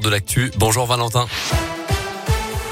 de l'actu. Bonjour Valentin.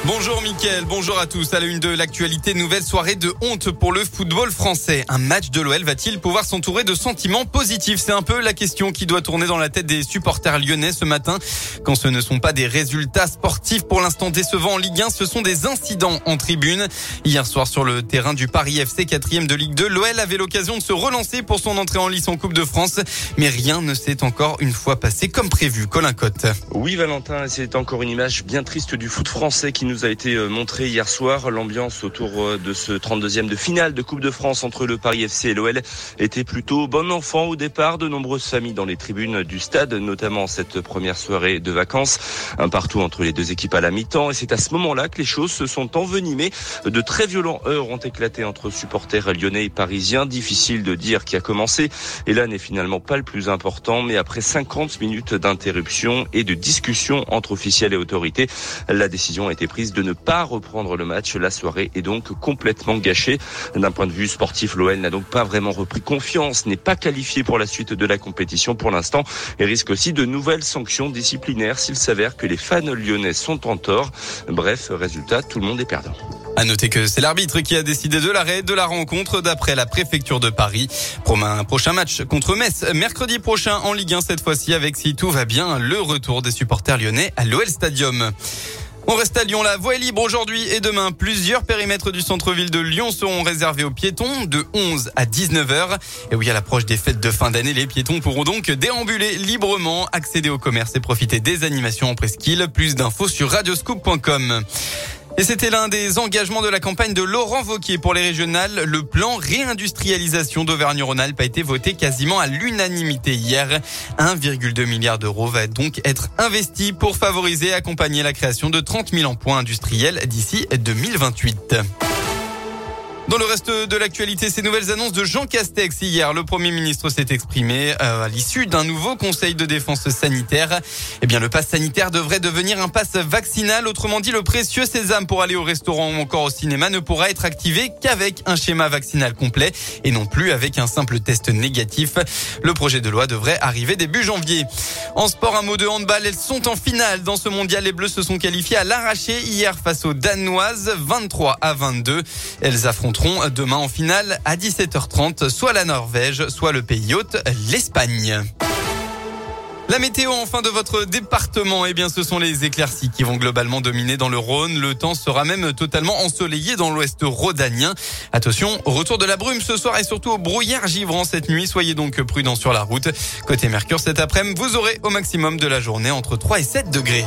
Bonjour Mickaël, bonjour à tous. À la une de l'actualité, nouvelle soirée de honte pour le football français. Un match de l'OL va-t-il pouvoir s'entourer de sentiments positifs? C'est un peu la question qui doit tourner dans la tête des supporters lyonnais ce matin. Quand ce ne sont pas des résultats sportifs pour l'instant décevants en Ligue 1, ce sont des incidents en tribune. Hier soir sur le terrain du Paris FC 4 de Ligue 2, l'OL avait l'occasion de se relancer pour son entrée en lice en Coupe de France. Mais rien ne s'est encore une fois passé comme prévu. Colin Cotte. Oui Valentin, c'est encore une image bien triste du foot français qui nous a été euh, montré hier soir. L'ambiance autour euh, de ce 32e de finale de Coupe de France entre le Paris FC et l'OL était plutôt bon enfant au départ. De nombreuses familles dans les tribunes du stade, notamment cette première soirée de vacances, un partout entre les deux équipes à la mi-temps. Et c'est à ce moment-là que les choses se sont envenimées. De très violents heurts ont éclaté entre supporters lyonnais et parisiens. Difficile de dire qui a commencé. Et là n'est finalement pas le plus important. Mais après 50 minutes d'interruption et de discussion entre officiels et autorités, la décision a été prise de ne pas reprendre le match. La soirée est donc complètement gâchée. D'un point de vue sportif, l'OL n'a donc pas vraiment repris confiance, n'est pas qualifié pour la suite de la compétition pour l'instant et risque aussi de nouvelles sanctions disciplinaires s'il s'avère que les fans lyonnais sont en tort. Bref, résultat, tout le monde est perdant. À noter que c'est l'arbitre qui a décidé de l'arrêt de la rencontre d'après la préfecture de Paris. un prochain match contre Metz mercredi prochain en Ligue 1 cette fois-ci avec si tout va bien le retour des supporters lyonnais à l'OL Stadium. On reste à Lyon. La voie est libre aujourd'hui et demain. Plusieurs périmètres du centre-ville de Lyon seront réservés aux piétons de 11 à 19h. Et oui, à l'approche des fêtes de fin d'année, les piétons pourront donc déambuler librement, accéder au commerce et profiter des animations en presqu'île. Plus d'infos sur radioscoop.com. Et c'était l'un des engagements de la campagne de Laurent Vauquier pour les régionales. Le plan réindustrialisation d'Auvergne-Rhône-Alpes a été voté quasiment à l'unanimité hier. 1,2 milliard d'euros va donc être investi pour favoriser et accompagner la création de 30 000 emplois industriels d'ici 2028. Dans le reste de l'actualité, ces nouvelles annonces de Jean Castex hier, le Premier ministre s'est exprimé euh, à l'issue d'un nouveau conseil de défense sanitaire. Eh bien, le pass sanitaire devrait devenir un pass vaccinal. Autrement dit, le précieux sésame pour aller au restaurant ou encore au cinéma ne pourra être activé qu'avec un schéma vaccinal complet et non plus avec un simple test négatif. Le projet de loi devrait arriver début janvier. En sport, un mot de handball, elles sont en finale. Dans ce mondial, les Bleus se sont qualifiés à l'arraché hier face aux Danoises, 23 à 22. Elles demain en finale à 17h30, soit la Norvège, soit le pays hôte, l'Espagne. La météo en fin de votre département, eh bien, ce sont les éclaircies qui vont globalement dominer dans le Rhône. Le temps sera même totalement ensoleillé dans l'ouest rhodanien. Attention, retour de la brume ce soir et surtout au brouillard givrant cette nuit. Soyez donc prudents sur la route. Côté Mercure, cet après-midi, vous aurez au maximum de la journée entre 3 et 7 degrés.